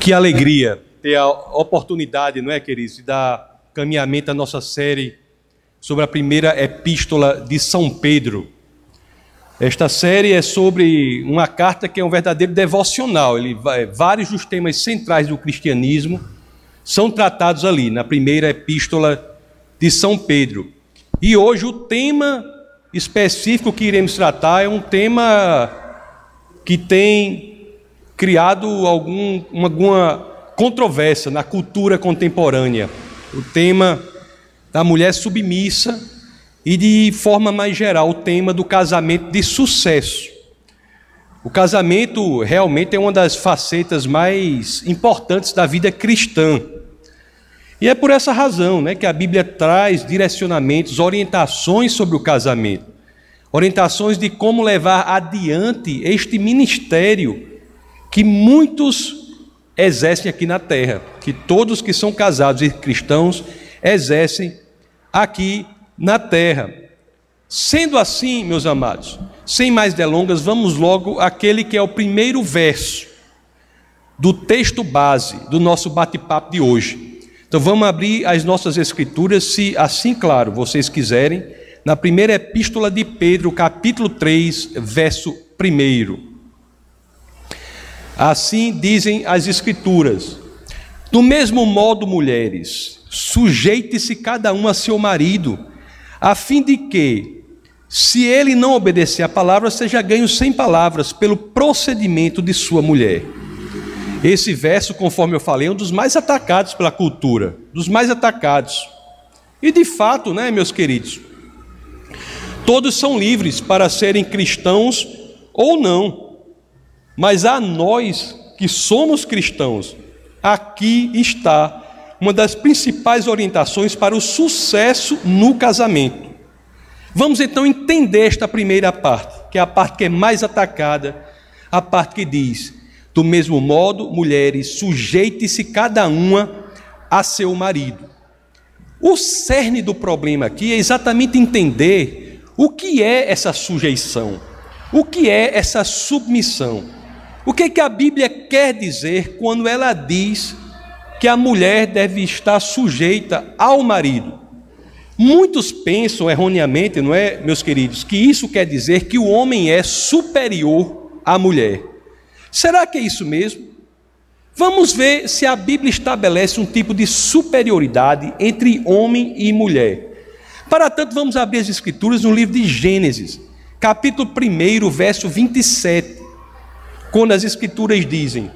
Que alegria ter a oportunidade, não é, queridos, de dar caminhamento à nossa série sobre a primeira epístola de São Pedro. Esta série é sobre uma carta que é um verdadeiro devocional. Ele vai, vários dos temas centrais do cristianismo são tratados ali, na primeira epístola de São Pedro. E hoje o tema específico que iremos tratar é um tema que tem criado algum, alguma controvérsia na cultura contemporânea. O tema da mulher submissa e, de forma mais geral, o tema do casamento de sucesso. O casamento realmente é uma das facetas mais importantes da vida cristã. E é por essa razão né, que a Bíblia traz direcionamentos, orientações sobre o casamento, orientações de como levar adiante este ministério que muitos exercem aqui na terra, que todos que são casados e cristãos exercem aqui na terra. Sendo assim, meus amados, sem mais delongas, vamos logo àquele que é o primeiro verso do texto base do nosso bate-papo de hoje. Então vamos abrir as nossas escrituras, se assim, claro, vocês quiserem, na primeira epístola de Pedro, capítulo 3, verso 1. Assim dizem as escrituras: Do mesmo modo, mulheres, sujeite-se cada um a seu marido, a fim de que, se ele não obedecer à palavra, seja ganho sem palavras pelo procedimento de sua mulher. Esse verso, conforme eu falei, é um dos mais atacados pela cultura, dos mais atacados. E de fato, né, meus queridos, todos são livres para serem cristãos ou não, mas a nós que somos cristãos, aqui está uma das principais orientações para o sucesso no casamento. Vamos então entender esta primeira parte, que é a parte que é mais atacada, a parte que diz: do mesmo modo, mulheres, sujeite-se cada uma a seu marido. O cerne do problema aqui é exatamente entender o que é essa sujeição, o que é essa submissão. O que, é que a Bíblia quer dizer quando ela diz que a mulher deve estar sujeita ao marido? Muitos pensam erroneamente, não é, meus queridos, que isso quer dizer que o homem é superior à mulher. Será que é isso mesmo? Vamos ver se a Bíblia estabelece um tipo de superioridade entre homem e mulher. Para tanto, vamos abrir as Escrituras no livro de Gênesis, capítulo 1, verso 27, quando as Escrituras dizem: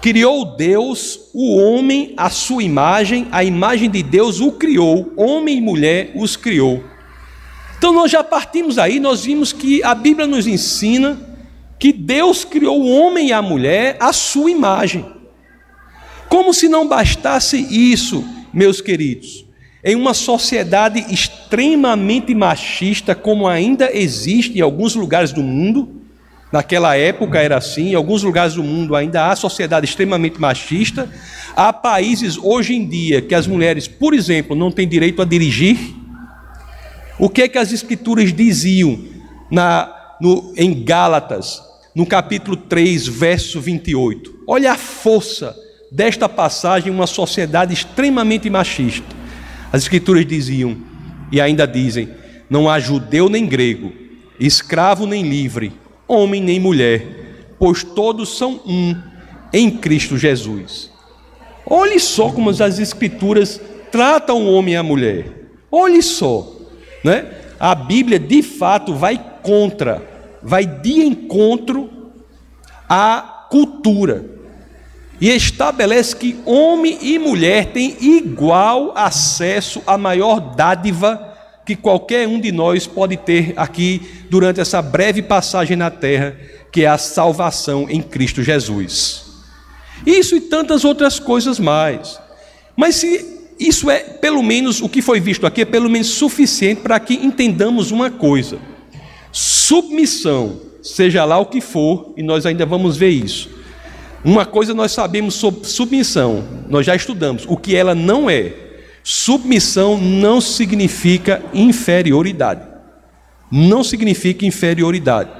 Criou Deus o homem à sua imagem, a imagem de Deus o criou, homem e mulher os criou. Então nós já partimos aí, nós vimos que a Bíblia nos ensina que Deus criou o homem e a mulher à sua imagem. Como se não bastasse isso, meus queridos, em uma sociedade extremamente machista, como ainda existe em alguns lugares do mundo, naquela época era assim, em alguns lugares do mundo ainda há sociedade extremamente machista, há países hoje em dia que as mulheres, por exemplo, não têm direito a dirigir. O que é que as escrituras diziam na, no, em Gálatas, no capítulo 3, verso 28. Olha a força desta passagem em uma sociedade extremamente machista. As escrituras diziam, e ainda dizem: não há judeu nem grego, escravo nem livre, homem nem mulher, pois todos são um em Cristo Jesus. Olhe só como as escrituras tratam o homem e a mulher. Olhe só, né? A Bíblia de fato vai contra vai de encontro à cultura e estabelece que homem e mulher têm igual acesso à maior dádiva que qualquer um de nós pode ter aqui durante essa breve passagem na terra, que é a salvação em Cristo Jesus. Isso e tantas outras coisas mais. Mas se isso é, pelo menos, o que foi visto aqui é pelo menos suficiente para que entendamos uma coisa submissão, seja lá o que for, e nós ainda vamos ver isso. Uma coisa nós sabemos sobre submissão, nós já estudamos, o que ela não é. Submissão não significa inferioridade. Não significa inferioridade.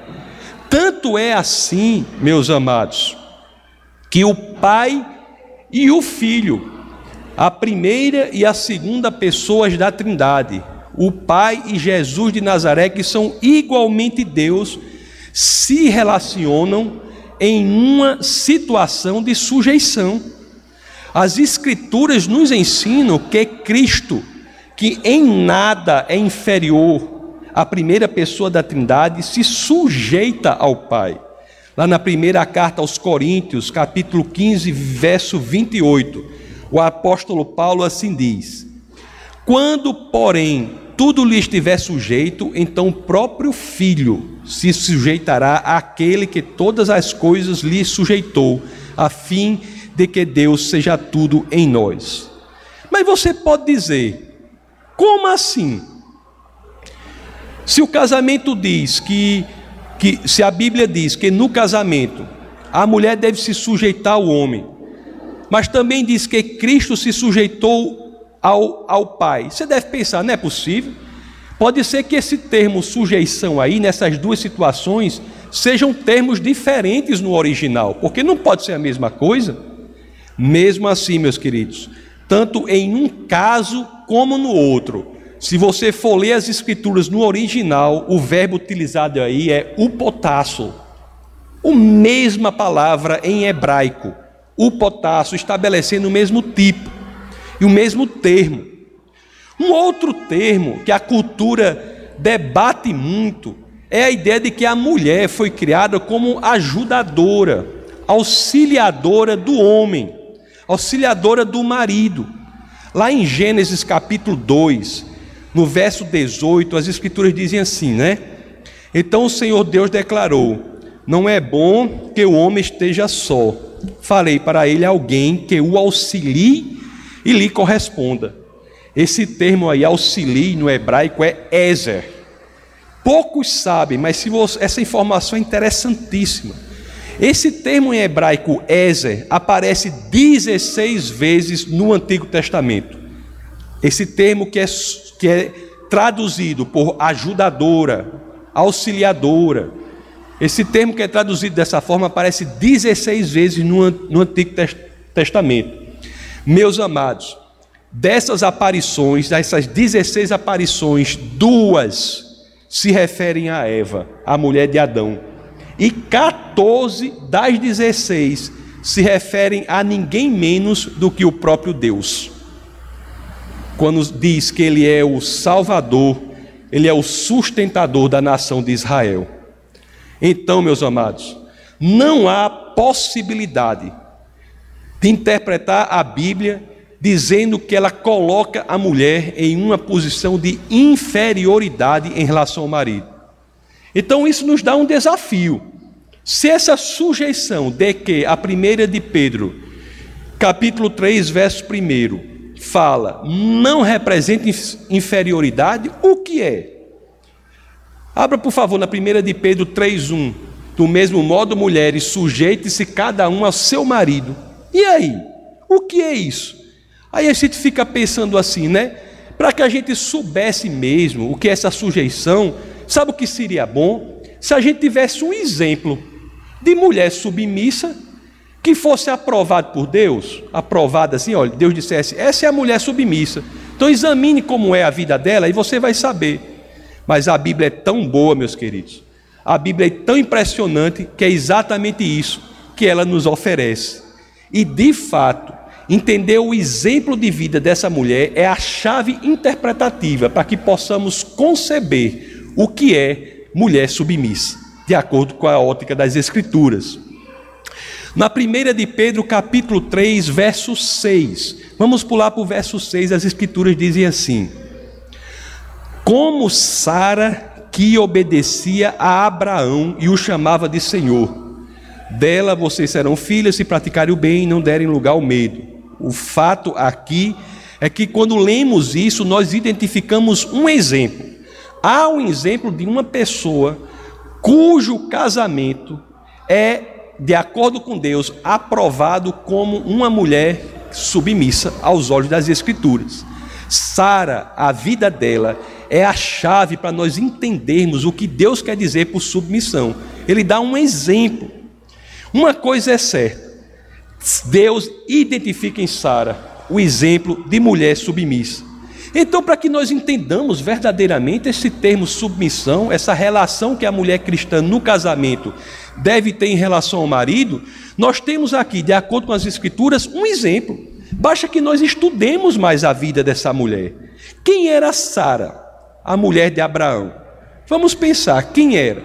Tanto é assim, meus amados, que o pai e o Filho, a primeira e a segunda pessoas da Trindade, o Pai e Jesus de Nazaré, que são igualmente Deus, se relacionam em uma situação de sujeição. As Escrituras nos ensinam que Cristo, que em nada é inferior à primeira pessoa da Trindade, se sujeita ao Pai. Lá na primeira carta aos Coríntios, capítulo 15, verso 28, o apóstolo Paulo assim diz: Quando, porém, tudo lhe estiver sujeito, então o próprio Filho se sujeitará àquele que todas as coisas lhe sujeitou, a fim de que Deus seja tudo em nós. Mas você pode dizer, como assim? Se o casamento diz que, que se a Bíblia diz que no casamento a mulher deve se sujeitar ao homem, mas também diz que Cristo se sujeitou ao, ao pai. Você deve pensar, não é possível? Pode ser que esse termo sujeição aí, nessas duas situações, sejam termos diferentes no original, porque não pode ser a mesma coisa. Mesmo assim, meus queridos, tanto em um caso como no outro, se você for ler as escrituras no original, o verbo utilizado aí é upotasso, a mesma palavra em hebraico, upotasso, estabelecendo o mesmo tipo e o mesmo termo. Um outro termo que a cultura debate muito é a ideia de que a mulher foi criada como ajudadora, auxiliadora do homem, auxiliadora do marido. Lá em Gênesis capítulo 2, no verso 18, as escrituras dizem assim, né? Então o Senhor Deus declarou: Não é bom que o homem esteja só. Farei para ele alguém que o auxilie e lhe corresponda. Esse termo aí, auxilie, no hebraico é Ezer. Poucos sabem, mas se você, essa informação é interessantíssima. Esse termo em hebraico Ezer aparece 16 vezes no Antigo Testamento. Esse termo que é, que é traduzido por ajudadora, auxiliadora. Esse termo que é traduzido dessa forma aparece 16 vezes no, no Antigo Testamento. Meus amados, dessas aparições, dessas 16 aparições, duas se referem a Eva, a mulher de Adão, e 14 das 16 se referem a ninguém menos do que o próprio Deus. Quando diz que ele é o Salvador, ele é o sustentador da nação de Israel. Então, meus amados, não há possibilidade de interpretar a Bíblia dizendo que ela coloca a mulher em uma posição de inferioridade em relação ao marido. Então isso nos dá um desafio. Se essa sujeição de que a primeira de Pedro, capítulo 3, verso 1, fala, não representa inferioridade, o que é? Abra, por favor, na primeira de Pedro 3:1. Do mesmo modo, mulheres, sujeite-se cada um ao seu marido e aí? O que é isso? Aí a gente fica pensando assim, né? Para que a gente soubesse mesmo o que é essa sujeição, sabe o que seria bom? Se a gente tivesse um exemplo de mulher submissa que fosse aprovado por Deus, aprovada assim, olha, Deus dissesse: essa é a mulher submissa. Então examine como é a vida dela e você vai saber. Mas a Bíblia é tão boa, meus queridos. A Bíblia é tão impressionante que é exatamente isso que ela nos oferece. E de fato, entender o exemplo de vida dessa mulher é a chave interpretativa para que possamos conceber o que é mulher submissa, de acordo com a ótica das Escrituras. Na primeira de Pedro, capítulo 3, verso 6. Vamos pular para o verso 6, as Escrituras dizem assim: Como Sara que obedecia a Abraão e o chamava de Senhor dela vocês serão filhas se praticarem o bem e não derem lugar ao medo. O fato aqui é que quando lemos isso, nós identificamos um exemplo. Há um exemplo de uma pessoa cujo casamento é, de acordo com Deus, aprovado como uma mulher submissa aos olhos das Escrituras. Sara, a vida dela, é a chave para nós entendermos o que Deus quer dizer por submissão. Ele dá um exemplo uma coisa é certa: Deus identifica em Sara o exemplo de mulher submissa. Então, para que nós entendamos verdadeiramente esse termo submissão, essa relação que a mulher cristã no casamento deve ter em relação ao marido, nós temos aqui, de acordo com as Escrituras, um exemplo. Basta que nós estudemos mais a vida dessa mulher. Quem era Sara, a mulher de Abraão? Vamos pensar, quem era?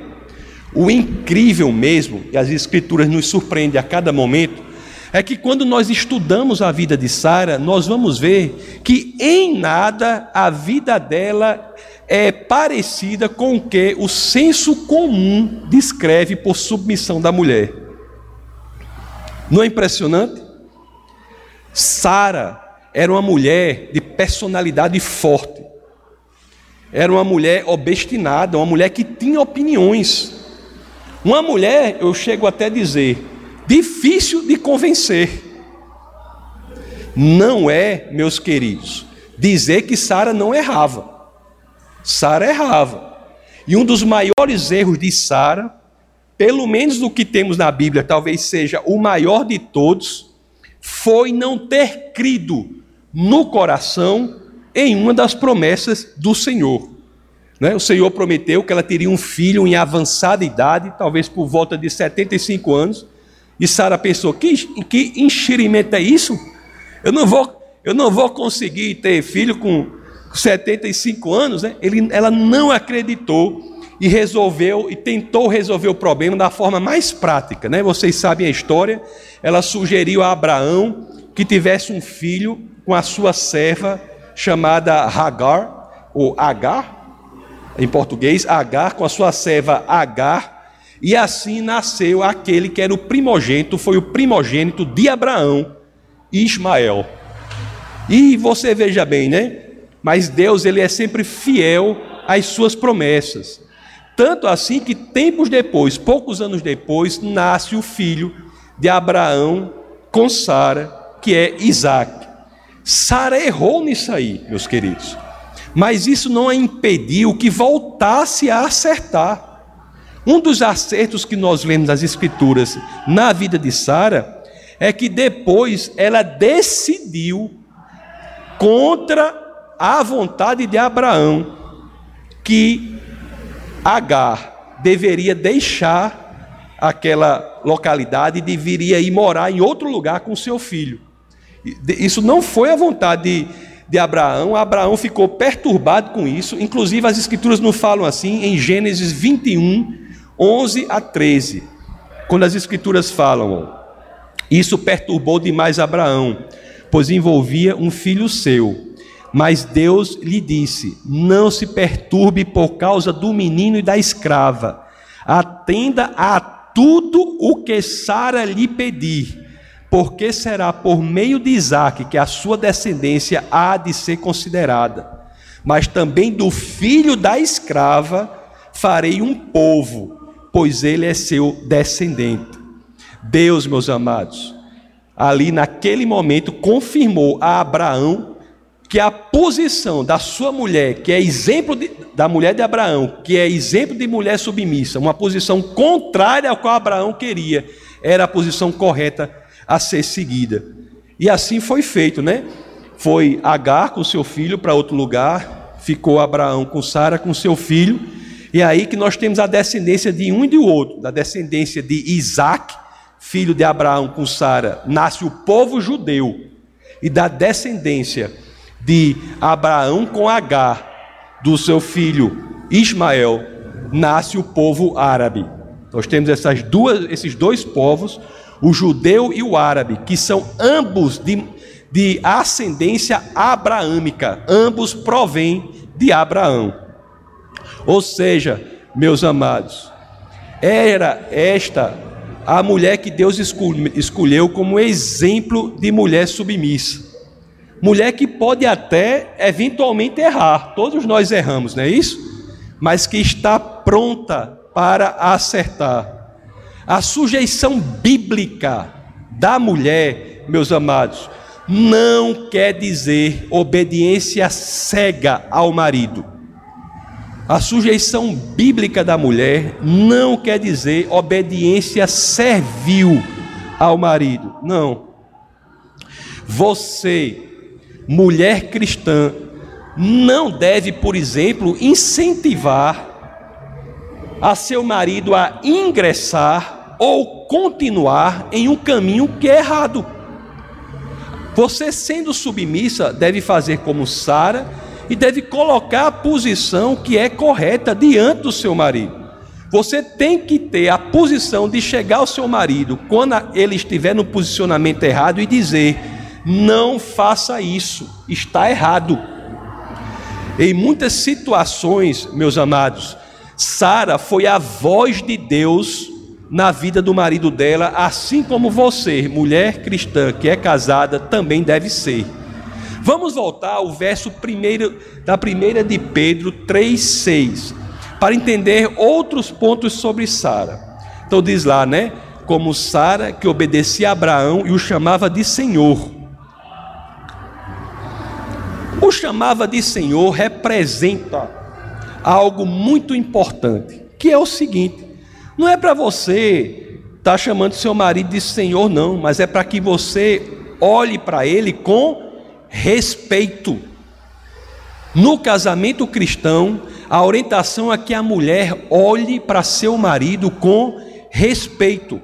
O incrível mesmo, e as Escrituras nos surpreendem a cada momento, é que quando nós estudamos a vida de Sara, nós vamos ver que em nada a vida dela é parecida com o que o senso comum descreve por submissão da mulher. Não é impressionante? Sara era uma mulher de personalidade forte. Era uma mulher obstinada, uma mulher que tinha opiniões. Uma mulher, eu chego até a dizer, difícil de convencer. Não é, meus queridos, dizer que Sara não errava. Sara errava. E um dos maiores erros de Sara, pelo menos do que temos na Bíblia, talvez seja o maior de todos, foi não ter crido no coração em uma das promessas do Senhor. Né? O Senhor prometeu que ela teria um filho em avançada idade, talvez por volta de 75 anos, e Sara pensou: que, que enxerimento é isso? Eu não vou, eu não vou conseguir ter filho com 75 anos. Né? Ele, ela não acreditou e resolveu e tentou resolver o problema da forma mais prática. Né? Vocês sabem a história. Ela sugeriu a Abraão que tivesse um filho com a sua serva chamada Hagar, ou Agar, em português, Agar, com a sua serva Agar, e assim nasceu aquele que era o primogênito, foi o primogênito de Abraão, Ismael. E você veja bem, né? Mas Deus, ele é sempre fiel às suas promessas. Tanto assim que tempos depois, poucos anos depois, nasce o filho de Abraão com Sara, que é Isaac. Sara errou nisso aí, meus queridos. Mas isso não a impediu que voltasse a acertar. Um dos acertos que nós lemos nas Escrituras na vida de Sara é que depois ela decidiu contra a vontade de Abraão que Agar deveria deixar aquela localidade e deveria ir morar em outro lugar com seu filho. Isso não foi a vontade de, de Abraão. Abraão ficou perturbado com isso. Inclusive, as Escrituras não falam assim em Gênesis 21, 11 a 13, quando as Escrituras falam, isso perturbou demais Abraão, pois envolvia um filho seu. Mas Deus lhe disse: Não se perturbe por causa do menino e da escrava. Atenda a tudo o que Sara lhe pedir, porque será por meio de Isaac que a sua descendência há de ser considerada. Mas também do filho da escrava farei um povo pois ele é seu descendente. Deus, meus amados, ali naquele momento confirmou a Abraão que a posição da sua mulher, que é exemplo de, da mulher de Abraão, que é exemplo de mulher submissa, uma posição contrária ao que Abraão queria, era a posição correta a ser seguida. E assim foi feito, né? Foi Agar com seu filho para outro lugar, ficou Abraão com Sara com seu filho, e é aí que nós temos a descendência de um e do outro, da descendência de Isaac, filho de Abraão com Sara, nasce o povo judeu, e da descendência de Abraão com Agar, do seu filho Ismael, nasce o povo árabe. Nós temos essas duas, esses dois povos, o judeu e o árabe, que são ambos de, de ascendência abraâmica, ambos provêm de Abraão. Ou seja, meus amados, era esta a mulher que Deus escolheu como exemplo de mulher submissa. Mulher que pode até eventualmente errar, todos nós erramos, não é isso? Mas que está pronta para acertar. A sujeição bíblica da mulher, meus amados, não quer dizer obediência cega ao marido. A sujeição bíblica da mulher não quer dizer obediência servil ao marido. Não. Você, mulher cristã, não deve, por exemplo, incentivar a seu marido a ingressar ou continuar em um caminho que é errado. Você, sendo submissa, deve fazer como Sara e deve colocar a posição que é correta diante do seu marido. Você tem que ter a posição de chegar ao seu marido quando ele estiver no posicionamento errado e dizer: não faça isso, está errado. Em muitas situações, meus amados, Sara foi a voz de Deus na vida do marido dela, assim como você, mulher cristã que é casada, também deve ser. Vamos voltar ao verso primeiro, da primeira de Pedro 3,6, para entender outros pontos sobre Sara. Então diz lá, né? Como Sara que obedecia a Abraão e o chamava de Senhor. O chamava de Senhor representa algo muito importante, que é o seguinte: não é para você estar tá chamando seu marido de Senhor, não, mas é para que você olhe para ele com respeito. No casamento cristão, a orientação é que a mulher olhe para seu marido com respeito.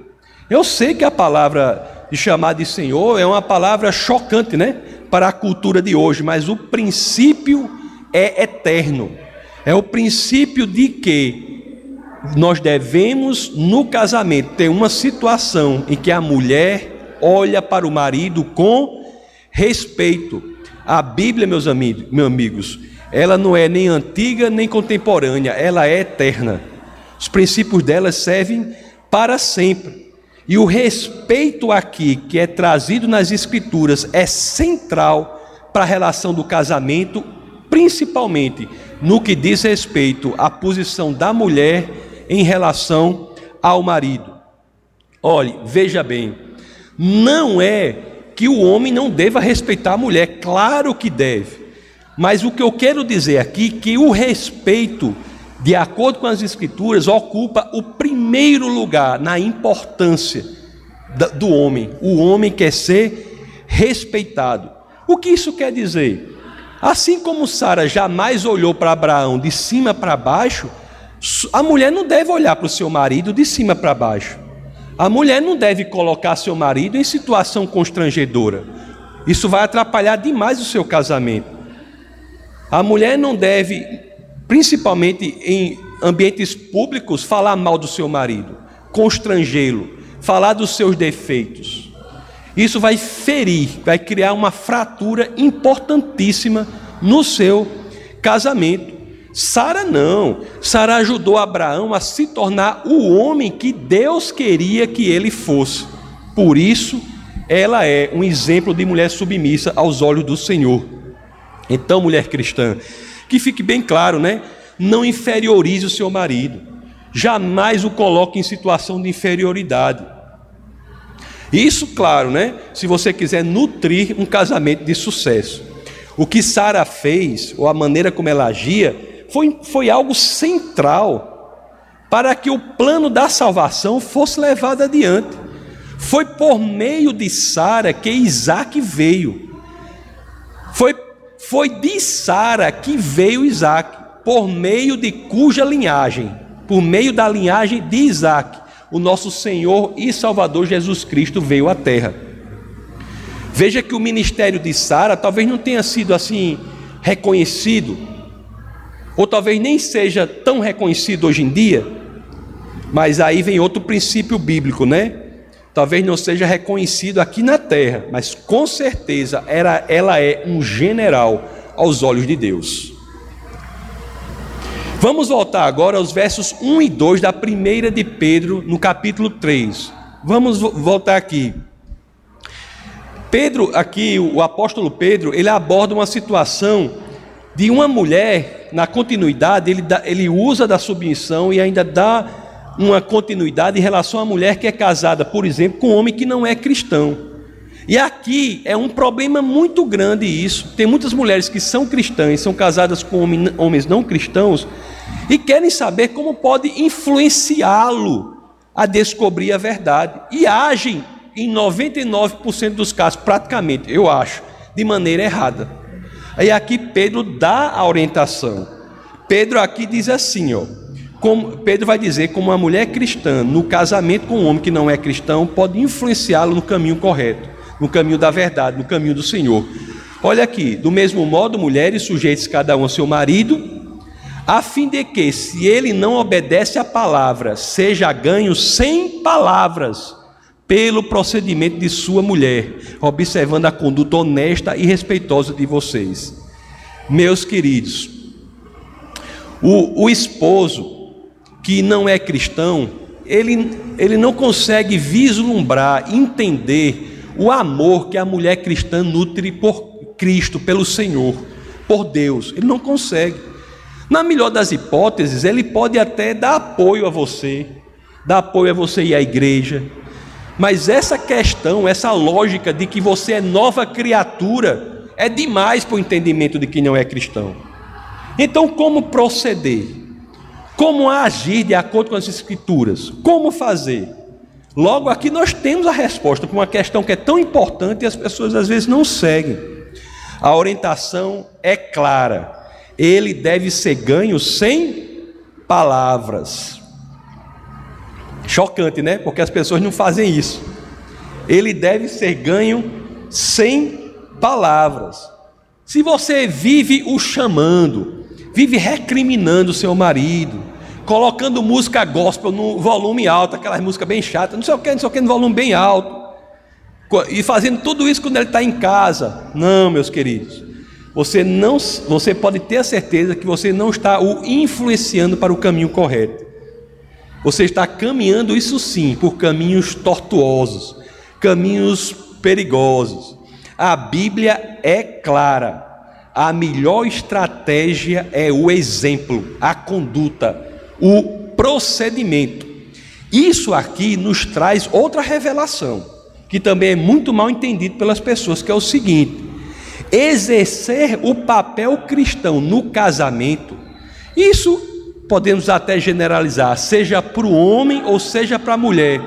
Eu sei que a palavra de chamar de Senhor é uma palavra chocante, né? Para a cultura de hoje, mas o princípio é eterno. É o princípio de que nós devemos, no casamento, ter uma situação em que a mulher olha para o marido com respeito. A Bíblia, meus amigos, meus amigos, ela não é nem antiga nem contemporânea, ela é eterna. Os princípios dela servem para sempre. E o respeito aqui, que é trazido nas Escrituras, é central para a relação do casamento, principalmente no que diz respeito à posição da mulher em relação ao marido. Olhe, veja bem, não é que o homem não deva respeitar a mulher, claro que deve. Mas o que eu quero dizer aqui é que o respeito, de acordo com as escrituras, ocupa o primeiro lugar na importância do homem. O homem quer ser respeitado. O que isso quer dizer? Assim como Sara jamais olhou para Abraão de cima para baixo, a mulher não deve olhar para o seu marido de cima para baixo. A mulher não deve colocar seu marido em situação constrangedora. Isso vai atrapalhar demais o seu casamento. A mulher não deve, principalmente em ambientes públicos, falar mal do seu marido, constrangê-lo, falar dos seus defeitos. Isso vai ferir, vai criar uma fratura importantíssima no seu casamento. Sara não. Sara ajudou Abraão a se tornar o homem que Deus queria que ele fosse. Por isso, ela é um exemplo de mulher submissa aos olhos do Senhor. Então, mulher cristã, que fique bem claro, né? Não inferiorize o seu marido. Jamais o coloque em situação de inferioridade. Isso, claro, né? Se você quiser nutrir um casamento de sucesso. O que Sara fez, ou a maneira como ela agia, foi, foi algo central para que o plano da salvação fosse levado adiante. Foi por meio de Sara que Isaac veio. Foi, foi de Sara que veio Isaac, por meio de cuja linhagem, por meio da linhagem de Isaac, o nosso Senhor e Salvador Jesus Cristo veio à terra. Veja que o ministério de Sara talvez não tenha sido assim reconhecido, ou talvez nem seja tão reconhecido hoje em dia, mas aí vem outro princípio bíblico, né? Talvez não seja reconhecido aqui na terra, mas com certeza era, ela é um general aos olhos de Deus. Vamos voltar agora aos versos 1 e 2 da primeira de Pedro, no capítulo 3. Vamos voltar aqui. Pedro, aqui, o apóstolo Pedro, ele aborda uma situação de uma mulher, na continuidade, ele, dá, ele usa da submissão e ainda dá uma continuidade em relação à mulher que é casada, por exemplo, com um homem que não é cristão. E aqui é um problema muito grande isso. Tem muitas mulheres que são cristãs, são casadas com homens não cristãos e querem saber como pode influenciá-lo a descobrir a verdade. E agem em 99% dos casos, praticamente, eu acho, de maneira errada. Aí aqui Pedro dá a orientação. Pedro aqui diz assim, ó, como, Pedro vai dizer como uma mulher cristã no casamento com um homem que não é cristão pode influenciá-lo no caminho correto, no caminho da verdade, no caminho do Senhor. Olha aqui, do mesmo modo, mulheres sujeites cada um ao seu marido, a fim de que, se ele não obedece à palavra, seja ganho sem palavras pelo procedimento de sua mulher, observando a conduta honesta e respeitosa de vocês. Meus queridos, o, o esposo que não é cristão, ele, ele não consegue vislumbrar, entender o amor que a mulher cristã nutre por Cristo, pelo Senhor, por Deus. Ele não consegue. Na melhor das hipóteses, ele pode até dar apoio a você, dar apoio a você ir à igreja. Mas essa questão, essa lógica de que você é nova criatura, é demais para o entendimento de quem não é cristão. Então, como proceder? Como agir de acordo com as Escrituras? Como fazer? Logo aqui nós temos a resposta para uma questão que é tão importante e as pessoas às vezes não seguem. A orientação é clara. Ele deve ser ganho sem palavras. Chocante, né? Porque as pessoas não fazem isso. Ele deve ser ganho sem palavras. Se você vive o chamando, vive recriminando seu marido, colocando música gospel no volume alto, aquelas músicas bem chatas, não sei o que, não sei o que, no volume bem alto, e fazendo tudo isso quando ele está em casa. Não, meus queridos. Você não, você pode ter a certeza que você não está o influenciando para o caminho correto. Você está caminhando isso sim por caminhos tortuosos, caminhos perigosos. A Bíblia é clara. A melhor estratégia é o exemplo, a conduta, o procedimento. Isso aqui nos traz outra revelação que também é muito mal entendido pelas pessoas, que é o seguinte: exercer o papel cristão no casamento, isso podemos até generalizar, seja para o homem ou seja para a mulher,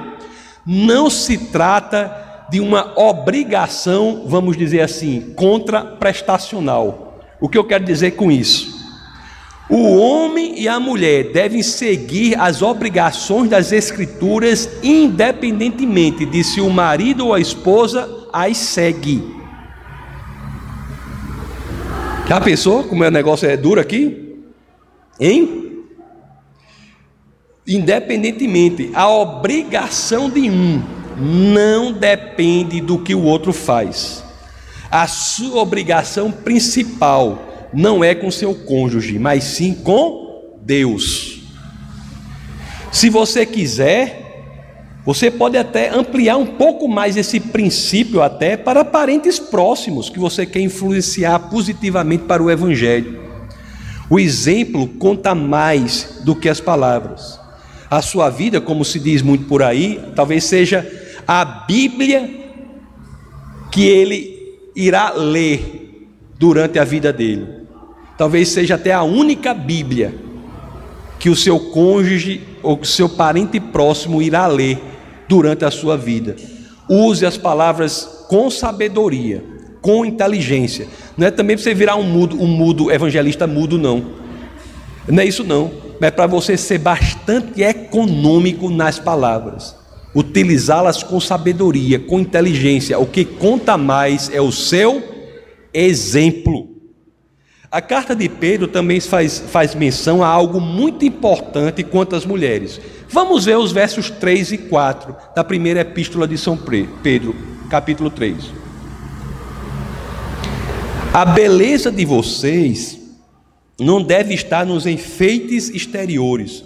não se trata de uma obrigação, vamos dizer assim, contraprestacional. O que eu quero dizer com isso? O homem e a mulher devem seguir as obrigações das Escrituras, independentemente de se o marido ou a esposa as segue. Já pensou como o negócio é duro aqui? Hein? Independentemente, a obrigação de um não depende do que o outro faz. A sua obrigação principal não é com seu cônjuge, mas sim com Deus. Se você quiser, você pode até ampliar um pouco mais esse princípio até para parentes próximos que você quer influenciar positivamente para o evangelho. O exemplo conta mais do que as palavras. A sua vida, como se diz muito por aí, talvez seja a Bíblia que ele irá ler durante a vida dele talvez seja até a única Bíblia que o seu cônjuge ou o seu parente próximo irá ler durante a sua vida. Use as palavras com sabedoria, com inteligência. Não é também para você virar um mudo, um mudo evangelista mudo, não. Não é isso não. É para você ser bastante econômico nas palavras. Utilizá-las com sabedoria, com inteligência. O que conta mais é o seu exemplo. A carta de Pedro também faz, faz menção a algo muito importante quanto às mulheres. Vamos ver os versos 3 e 4 da primeira epístola de São Pedro, capítulo 3. A beleza de vocês não deve estar nos enfeites exteriores,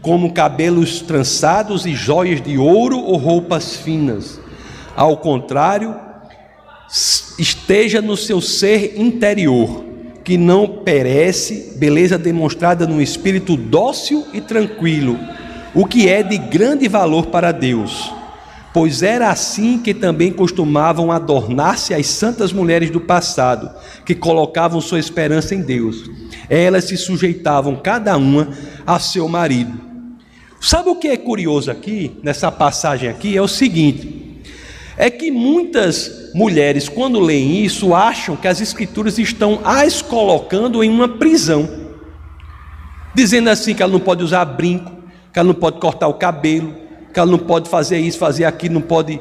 como cabelos trançados e joias de ouro ou roupas finas. Ao contrário, esteja no seu ser interior que não perece, beleza demonstrada num espírito dócil e tranquilo, o que é de grande valor para Deus. Pois era assim que também costumavam adornar-se as santas mulheres do passado, que colocavam sua esperança em Deus. Elas se sujeitavam cada uma a seu marido. Sabe o que é curioso aqui, nessa passagem aqui? É o seguinte: é que muitas mulheres, quando leem isso, acham que as escrituras estão as colocando em uma prisão, dizendo assim que ela não pode usar brinco, que ela não pode cortar o cabelo, que ela não pode fazer isso, fazer aquilo, não pode.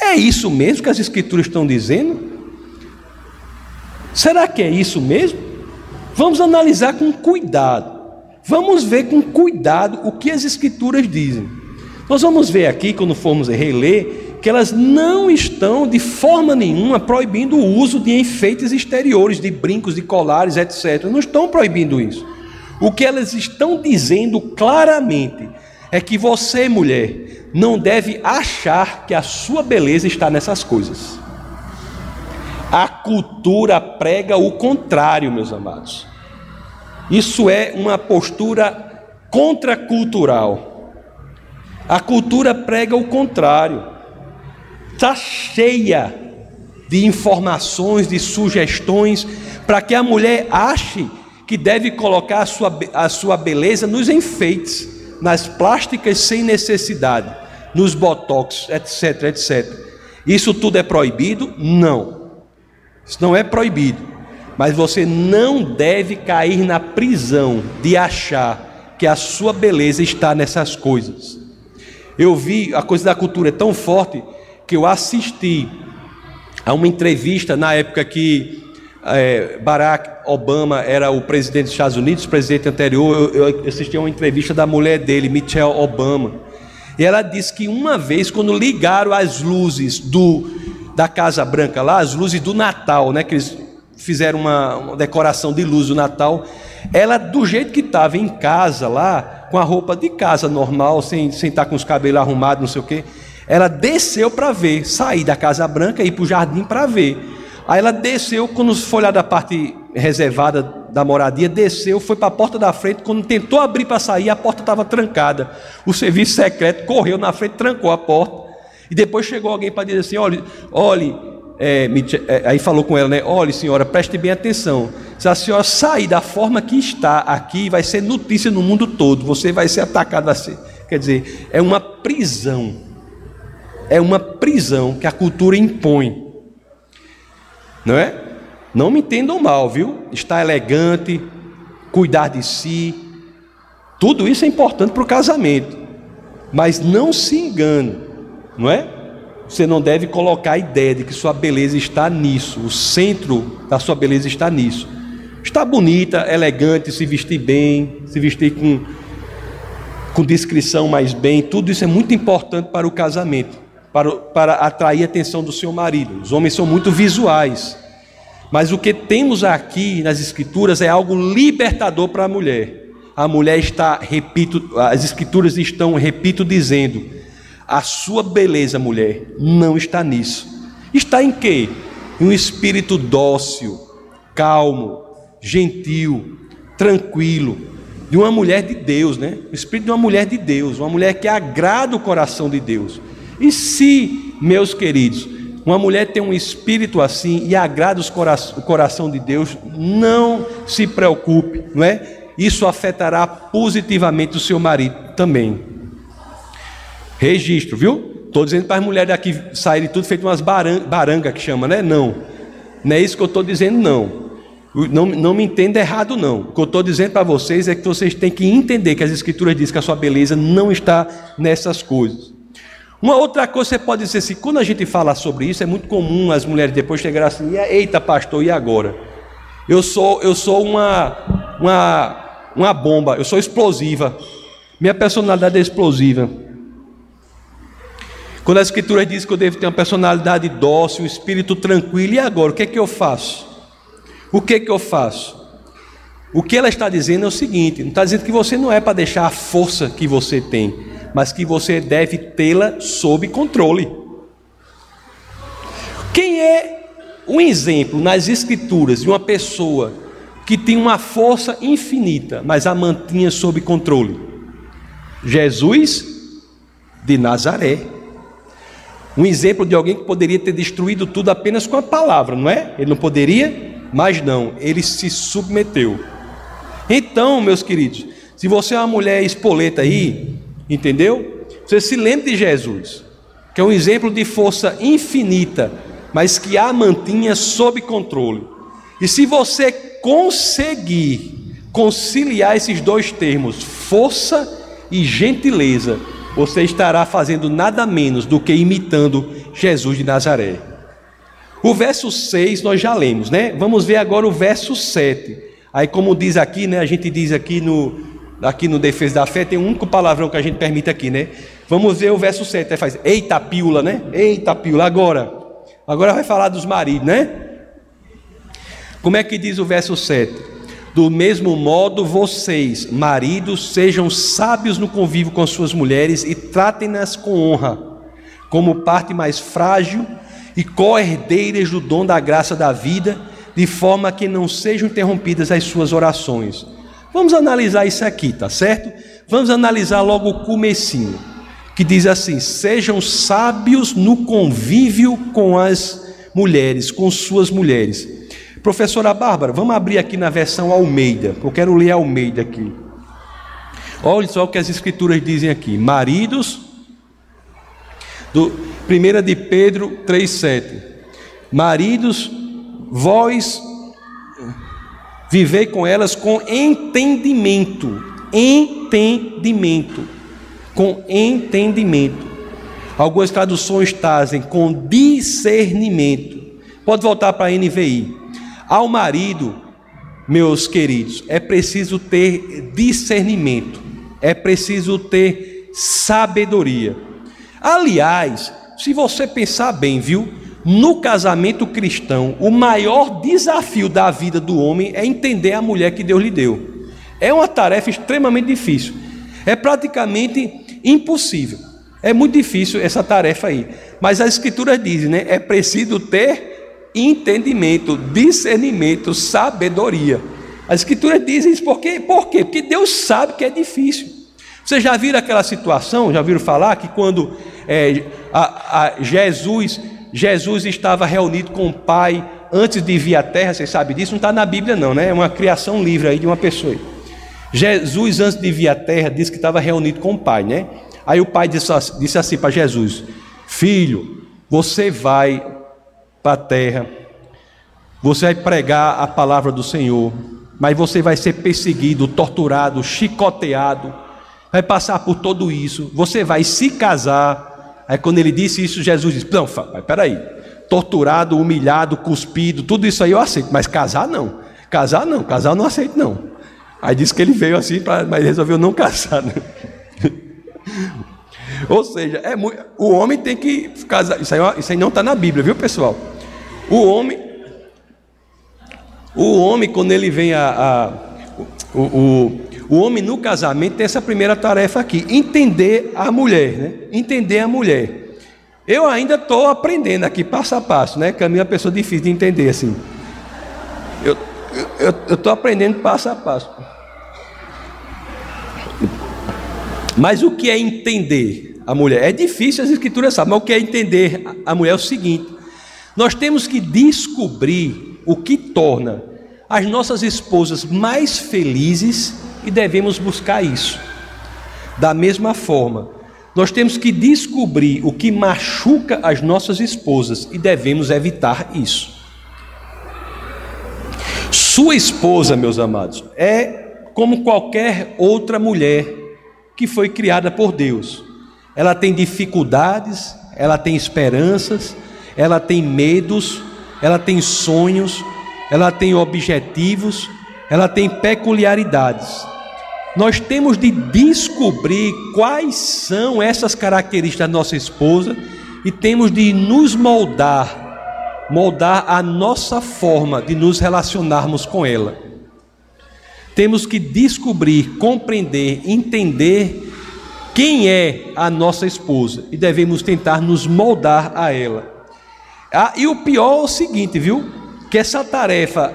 É isso mesmo que as escrituras estão dizendo? Será que é isso mesmo? Vamos analisar com cuidado. Vamos ver com cuidado o que as escrituras dizem. Nós vamos ver aqui, quando formos reler, que elas não estão de forma nenhuma proibindo o uso de enfeites exteriores, de brincos, de colares, etc. Não estão proibindo isso. O que elas estão dizendo claramente é que você, mulher, não deve achar que a sua beleza está nessas coisas. A cultura prega o contrário, meus amados. Isso é uma postura contracultural. A cultura prega o contrário. Está cheia de informações, de sugestões, para que a mulher ache que deve colocar a sua, a sua beleza nos enfeites, nas plásticas sem necessidade, nos botox, etc, etc. Isso tudo é proibido? Não. Isso não é proibido. Mas você não deve cair na prisão de achar que a sua beleza está nessas coisas. Eu vi, a coisa da cultura é tão forte que eu assisti a uma entrevista na época que é, Barack Obama era o presidente dos Estados Unidos, presidente anterior. Eu, eu assisti a uma entrevista da mulher dele, Michelle Obama. E ela disse que uma vez, quando ligaram as luzes do, da Casa Branca lá, as luzes do Natal, né, que eles fizeram uma, uma decoração de luz do Natal. Ela, do jeito que estava em casa lá, com a roupa de casa normal, sem, sem estar tá com os cabelos arrumados, não sei o quê, ela desceu para ver, sair da Casa Branca e ir para o jardim para ver. Aí ela desceu, quando foi lá da parte reservada da moradia, desceu, foi para a porta da frente. Quando tentou abrir para sair, a porta estava trancada. O serviço secreto correu na frente, trancou a porta. E depois chegou alguém para dizer assim: olhe, olhe, é, é, aí falou com ela, né? Olha, senhora, preste bem atenção. Se a senhora sair da forma que está aqui, vai ser notícia no mundo todo. Você vai ser atacado assim. Quer dizer, é uma prisão. É uma prisão que a cultura impõe. Não é? Não me entendam mal, viu? Estar elegante, cuidar de si, tudo isso é importante para o casamento. Mas não se engane, não é? Você não deve colocar a ideia de que sua beleza está nisso, o centro da sua beleza está nisso. Está bonita, elegante, se vestir bem, se vestir com, com descrição mais bem, tudo isso é muito importante para o casamento, para, para atrair a atenção do seu marido. Os homens são muito visuais, mas o que temos aqui nas Escrituras é algo libertador para a mulher. A mulher está, repito, as Escrituras estão, repito, dizendo a sua beleza, mulher, não está nisso. Está em quê? Em um espírito dócil, calmo, gentil, tranquilo, de uma mulher de Deus, né? O espírito de uma mulher de Deus, uma mulher que agrada o coração de Deus. E se, meus queridos, uma mulher tem um espírito assim e agrada o coração de Deus, não se preocupe, não é? Isso afetará positivamente o seu marido também. Registro, viu? Estou dizendo para as mulheres daqui saírem tudo feito umas baranga, baranga que chama, né? Não. Não é isso que eu estou dizendo, não. Não, não me entenda errado, não. O que eu estou dizendo para vocês é que vocês têm que entender que as Escrituras dizem que a sua beleza não está nessas coisas. Uma outra coisa você pode dizer assim, quando a gente fala sobre isso, é muito comum as mulheres depois chegarem assim, eita pastor, e agora? Eu sou, eu sou uma, uma, uma bomba, eu sou explosiva. Minha personalidade é explosiva. Quando a Escritura diz que eu devo ter uma personalidade dócil, um espírito tranquilo, e agora? O que é que eu faço? O que é que eu faço? O que ela está dizendo é o seguinte: não está dizendo que você não é para deixar a força que você tem, mas que você deve tê-la sob controle. Quem é um exemplo nas Escrituras de uma pessoa que tem uma força infinita, mas a mantinha sob controle? Jesus de Nazaré. Um exemplo de alguém que poderia ter destruído tudo apenas com a palavra, não é? Ele não poderia, mas não, ele se submeteu. Então, meus queridos, se você é uma mulher espoleta aí, entendeu? Você se lembre de Jesus. que é um exemplo de força infinita, mas que a mantinha sob controle. E se você conseguir conciliar esses dois termos, força e gentileza, você estará fazendo nada menos do que imitando Jesus de Nazaré. O verso 6 nós já lemos, né? Vamos ver agora o verso 7. Aí, como diz aqui, né? A gente diz aqui no, aqui no Defesa da Fé, tem um único palavrão que a gente permite aqui, né? Vamos ver o verso 7. Aí faz, eita pílula, né? Eita pílula, agora. Agora vai falar dos maridos, né? Como é que diz o verso 7? Do mesmo modo, vocês, maridos, sejam sábios no convívio com suas mulheres e tratem-nas com honra, como parte mais frágil e co-herdeiras do dom da graça da vida, de forma que não sejam interrompidas as suas orações. Vamos analisar isso aqui, tá certo? Vamos analisar logo o comecinho, que diz assim: "Sejam sábios no convívio com as mulheres, com suas mulheres." Professora Bárbara, vamos abrir aqui na versão Almeida, eu quero ler Almeida aqui. Olha só o que as escrituras dizem aqui: maridos, do 1 de Pedro 3,7: Maridos, vós vivei com elas com entendimento, entendimento, com entendimento. Algumas traduções trazem com discernimento. Pode voltar para a NVI. Ao marido, meus queridos, é preciso ter discernimento, é preciso ter sabedoria. Aliás, se você pensar bem, viu? No casamento cristão, o maior desafio da vida do homem é entender a mulher que Deus lhe deu. É uma tarefa extremamente difícil. É praticamente impossível. É muito difícil essa tarefa aí. Mas as escrituras dizem, né? É preciso ter entendimento, discernimento, sabedoria. As escrituras dizem isso por quê? Por quê? Porque Deus sabe que é difícil. Vocês já viram aquela situação, já viram falar que quando é, a, a Jesus, Jesus estava reunido com o Pai antes de vir à terra, vocês sabem disso? Não está na Bíblia não, né? É uma criação livre aí de uma pessoa. Jesus, antes de vir à terra, disse que estava reunido com o Pai, né? Aí o Pai disse, disse assim para Jesus: Filho, você vai para a terra. Você vai pregar a palavra do Senhor, mas você vai ser perseguido, torturado, chicoteado, vai passar por tudo isso. Você vai se casar. Aí quando ele disse isso, Jesus disse: Não, peraí, torturado, humilhado, cuspido, tudo isso aí eu aceito, mas casar não. Casar não, casar eu não aceito não. Aí disse que ele veio assim, pra, mas resolveu não casar. Né? Ou seja, é muito, o homem tem que casar. Isso aí, isso aí não está na Bíblia, viu pessoal? O homem, o homem quando ele vem a, a o, o, o homem no casamento tem essa primeira tarefa aqui, entender a mulher, né? Entender a mulher. Eu ainda estou aprendendo aqui passo a passo, né? Caminho é uma pessoa difícil de entender assim. Eu estou aprendendo passo a passo. Mas o que é entender a mulher? É difícil, as escrituras sabem, mas o que é entender a mulher é o seguinte: nós temos que descobrir o que torna as nossas esposas mais felizes e devemos buscar isso. Da mesma forma, nós temos que descobrir o que machuca as nossas esposas e devemos evitar isso. Sua esposa, meus amados, é como qualquer outra mulher que foi criada por Deus. Ela tem dificuldades, ela tem esperanças, ela tem medos, ela tem sonhos, ela tem objetivos, ela tem peculiaridades. Nós temos de descobrir quais são essas características da nossa esposa e temos de nos moldar, moldar a nossa forma de nos relacionarmos com ela. Temos que descobrir, compreender, entender quem é a nossa esposa e devemos tentar nos moldar a ela. Ah, e o pior é o seguinte, viu? Que essa tarefa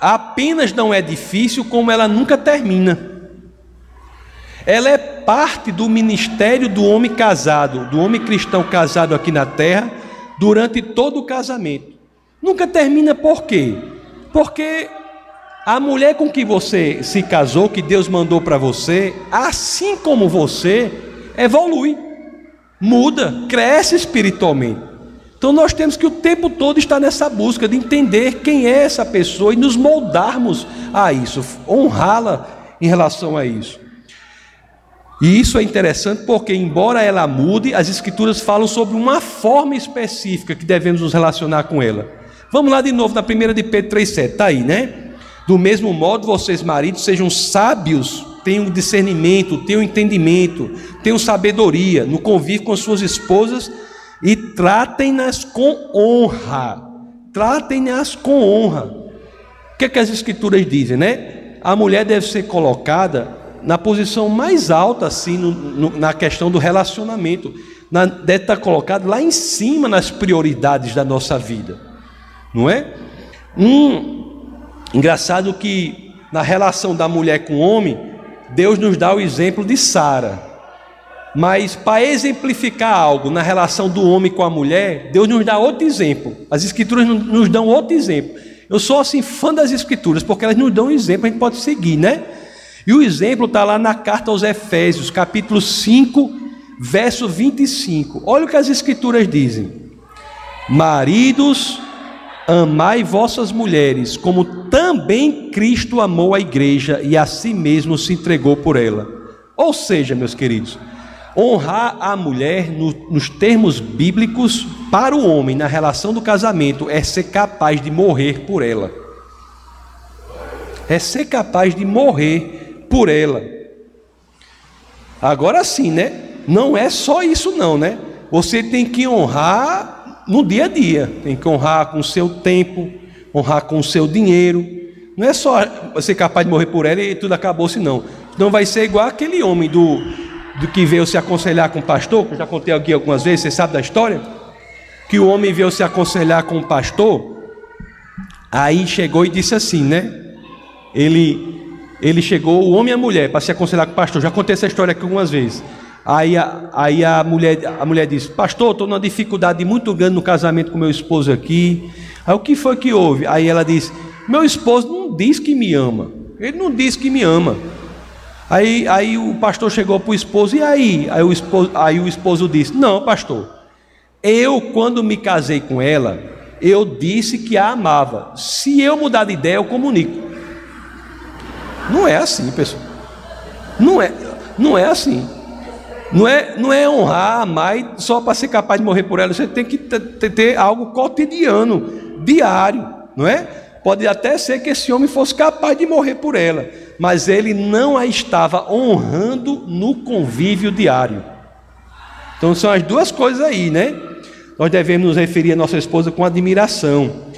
apenas não é difícil, como ela nunca termina. Ela é parte do ministério do homem casado, do homem cristão casado aqui na terra, durante todo o casamento. Nunca termina por quê? Porque a mulher com que você se casou, que Deus mandou para você, assim como você, evolui. muda, cresce espiritualmente. Então nós temos que o tempo todo estar nessa busca de entender quem é essa pessoa e nos moldarmos a isso, honrá-la em relação a isso. E isso é interessante porque, embora ela mude, as Escrituras falam sobre uma forma específica que devemos nos relacionar com ela. Vamos lá de novo na primeira de Pedro 3,7, está aí, né? Do mesmo modo, vocês, maridos, sejam sábios, tenham discernimento, tenham entendimento, tenham sabedoria no convívio com suas esposas e tratem-nas com honra. Tratem-nas com honra. O que, é que as escrituras dizem, né? A mulher deve ser colocada na posição mais alta, assim, no, no, na questão do relacionamento. Na, deve estar colocada lá em cima nas prioridades da nossa vida, não é? Um engraçado que na relação da mulher com o homem, Deus nos dá o exemplo de Sara. Mas para exemplificar algo na relação do homem com a mulher, Deus nos dá outro exemplo. As escrituras nos dão outro exemplo. Eu sou assim fã das escrituras, porque elas nos dão um exemplo, a gente pode seguir, né? E o exemplo está lá na carta aos Efésios, capítulo 5, verso 25. Olha o que as escrituras dizem: Maridos, amai vossas mulheres, como também Cristo amou a igreja e a si mesmo se entregou por ela. Ou seja, meus queridos, Honrar a mulher, no, nos termos bíblicos, para o homem, na relação do casamento, é ser capaz de morrer por ela. É ser capaz de morrer por ela. Agora sim, né? Não é só isso, não, né? Você tem que honrar no dia a dia, tem que honrar com o seu tempo, honrar com o seu dinheiro. Não é só ser capaz de morrer por ela e tudo acabou-se, não. Não vai ser igual aquele homem do do que veio se aconselhar com o pastor, que eu já contei aqui algumas vezes, você sabe da história? Que o homem veio se aconselhar com o pastor, aí chegou e disse assim, né? Ele, ele chegou, o homem e a mulher, para se aconselhar com o pastor, já contei essa história aqui algumas vezes. Aí, a, aí a, mulher, a mulher disse: Pastor, estou numa dificuldade muito grande no casamento com meu esposo aqui. Aí o que foi que houve? Aí ela disse: Meu esposo não diz que me ama. Ele não diz que me ama. Aí, aí o pastor chegou para o esposo, e aí? Aí o, esposo, aí o esposo disse: Não, pastor, eu, quando me casei com ela, eu disse que a amava. Se eu mudar de ideia, eu comunico. Não é assim, pessoal. Não é, não é assim. Não é, não é honrar, amar só para ser capaz de morrer por ela. Você tem que ter algo cotidiano, diário, não é? Pode até ser que esse homem fosse capaz de morrer por ela, mas ele não a estava honrando no convívio diário. Então são as duas coisas aí, né? Nós devemos nos referir à nossa esposa com admiração.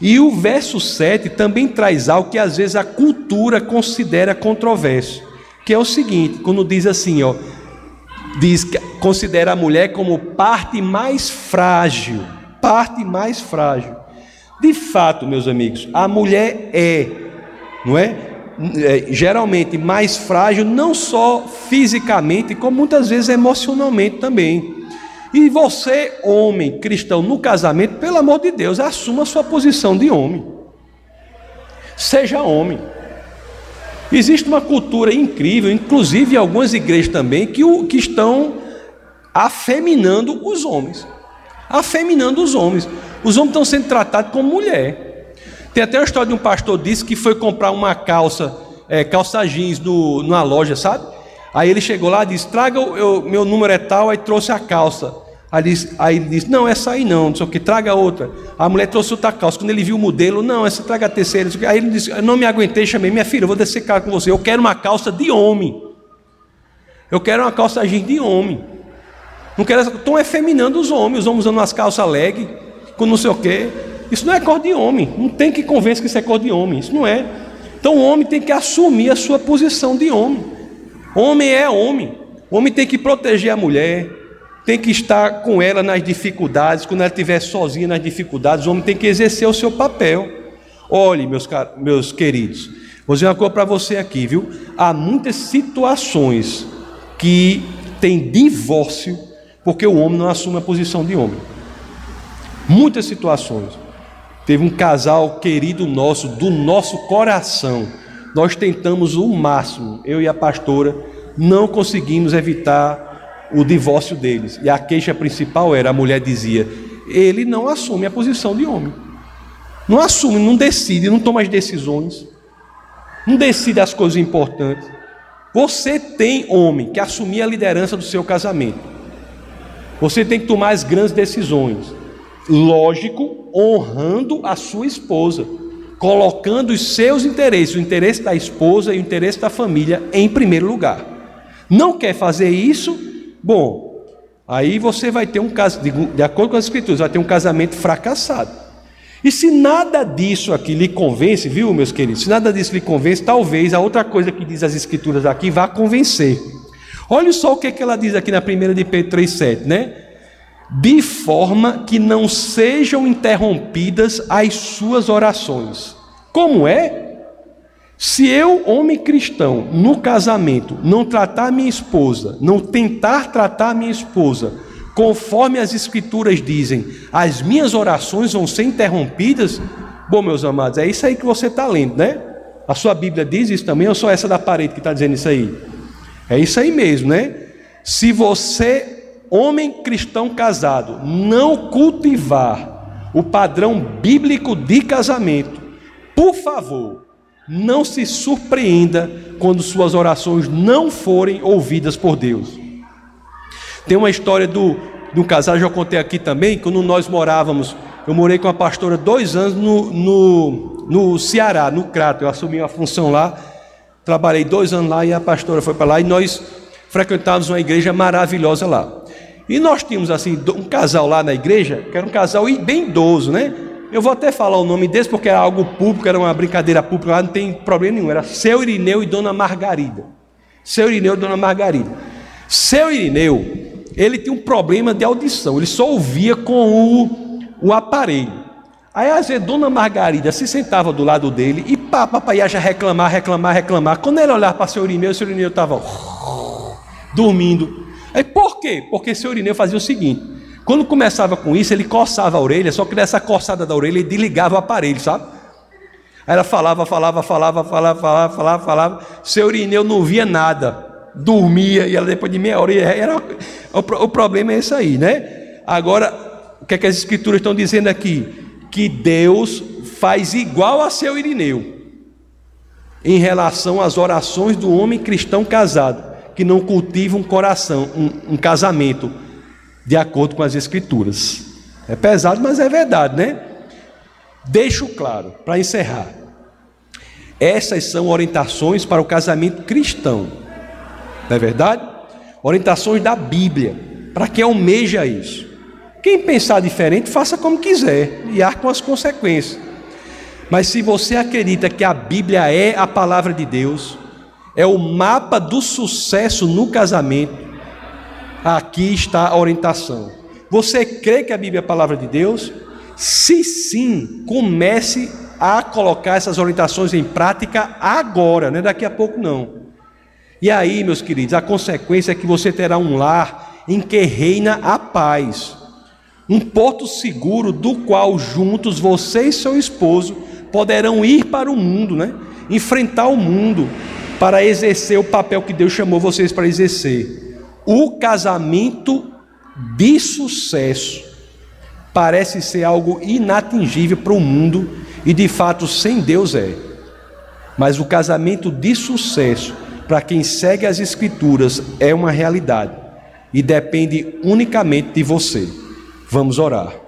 E o verso 7 também traz algo que às vezes a cultura considera controverso, que é o seguinte, quando diz assim, ó, diz que considera a mulher como parte mais frágil, parte mais frágil. De fato, meus amigos, a mulher é, não é? é, geralmente mais frágil, não só fisicamente, como muitas vezes emocionalmente também. E você, homem cristão, no casamento, pelo amor de Deus, assuma a sua posição de homem. Seja homem. Existe uma cultura incrível, inclusive em algumas igrejas também, que, o, que estão afeminando os homens. Afeminando os homens. Os homens estão sendo tratados como mulher. Tem até a história de um pastor disse que foi comprar uma calça, é, calça jeans numa loja, sabe? Aí ele chegou lá e disse: Traga eu, meu número é tal, aí trouxe a calça. Aí, disse, aí ele disse: Não, essa aí não, não sei o que, traga outra. A mulher trouxe outra calça. Quando ele viu o modelo, não, essa traga a terceira. Aí ele disse: não me aguentei, chamei minha filha, vou descer cara com você. Eu quero uma calça de homem. Eu quero uma calça de homem. Não quero Estão efeminando os homens, os homens usando umas calças leg, com não sei o quê. Isso não é cor de homem. Não tem que convencer que isso é cor de homem. Isso não é. Então o homem tem que assumir a sua posição de homem. Homem é homem. O homem tem que proteger a mulher, tem que estar com ela nas dificuldades, quando ela estiver sozinha nas dificuldades, o homem tem que exercer o seu papel. Olhe, meus, meus queridos, vou dizer uma coisa para você aqui, viu? Há muitas situações que tem divórcio porque o homem não assume a posição de homem. Muitas situações. Teve um casal querido nosso, do nosso coração. Nós tentamos o máximo, eu e a pastora, não conseguimos evitar o divórcio deles. E a queixa principal era: a mulher dizia, ele não assume a posição de homem. Não assume, não decide, não toma as decisões, não decide as coisas importantes. Você tem, homem, que assumir a liderança do seu casamento. Você tem que tomar as grandes decisões. Lógico, honrando a sua esposa, colocando os seus interesses, o interesse da esposa e o interesse da família em primeiro lugar. Não quer fazer isso? Bom, aí você vai ter um caso, de acordo com as escrituras, vai ter um casamento fracassado. E se nada disso aqui lhe convence, viu, meus queridos? Se nada disso lhe convence, talvez a outra coisa que diz as escrituras aqui vá convencer. Olha só o que, é que ela diz aqui na primeira de Pedro 3,7, né? De forma que não sejam interrompidas as suas orações. Como é? Se eu, homem cristão, no casamento, não tratar minha esposa, não tentar tratar minha esposa, conforme as escrituras dizem, as minhas orações vão ser interrompidas. Bom, meus amados, é isso aí que você está lendo, né? A sua Bíblia diz isso também, ou só essa da parede que está dizendo isso aí? É isso aí mesmo, né? Se você, homem cristão casado, não cultivar o padrão bíblico de casamento, por favor, não se surpreenda quando suas orações não forem ouvidas por Deus. Tem uma história do, do casal, já contei aqui também, quando nós morávamos, eu morei com a pastora dois anos no, no, no Ceará, no Crato, eu assumi uma função lá, Trabalhei dois anos lá e a pastora foi para lá e nós frequentávamos uma igreja maravilhosa lá. E nós tínhamos assim um casal lá na igreja, que era um casal bem idoso, né? Eu vou até falar o nome desse porque era algo público, era uma brincadeira pública lá, não tem problema nenhum. Era seu Irineu e Dona Margarida. Seu Irineu e Dona Margarida. Seu Irineu, ele tinha um problema de audição, ele só ouvia com o, o aparelho. Aí às vezes Dona Margarida se sentava do lado dele e pá, papai ia já reclamar, reclamar, reclamar. Quando ele olhava para seu Irineu, seu Irineu estava dormindo. Aí por quê? Porque seu Irineu fazia o seguinte: quando começava com isso, ele coçava a orelha, só que nessa coçada da orelha ele desligava o aparelho, sabe? Aí ela falava, falava, falava, falava, falava, falava, falava. Seu Irineu não via nada, dormia e ela depois de meia hora era. O, o problema é isso aí, né? Agora, o que, é que as escrituras estão dizendo aqui? que Deus faz igual a seu Irineu em relação às orações do homem cristão casado, que não cultiva um coração, um, um casamento de acordo com as Escrituras. É pesado, mas é verdade, né? Deixo claro, para encerrar. Essas são orientações para o casamento cristão, não é verdade? Orientações da Bíblia, para quem almeja isso. Quem pensar diferente, faça como quiser e arque com as consequências. Mas se você acredita que a Bíblia é a palavra de Deus, é o mapa do sucesso no casamento, aqui está a orientação. Você crê que a Bíblia é a palavra de Deus? Se sim, comece a colocar essas orientações em prática agora, não é daqui a pouco não. E aí, meus queridos, a consequência é que você terá um lar em que reina a paz um porto seguro do qual juntos você e seu esposo poderão ir para o mundo, né? Enfrentar o mundo para exercer o papel que Deus chamou vocês para exercer. O casamento de sucesso parece ser algo inatingível para o mundo e de fato sem Deus é. Mas o casamento de sucesso para quem segue as escrituras é uma realidade e depende unicamente de você. Vamos orar.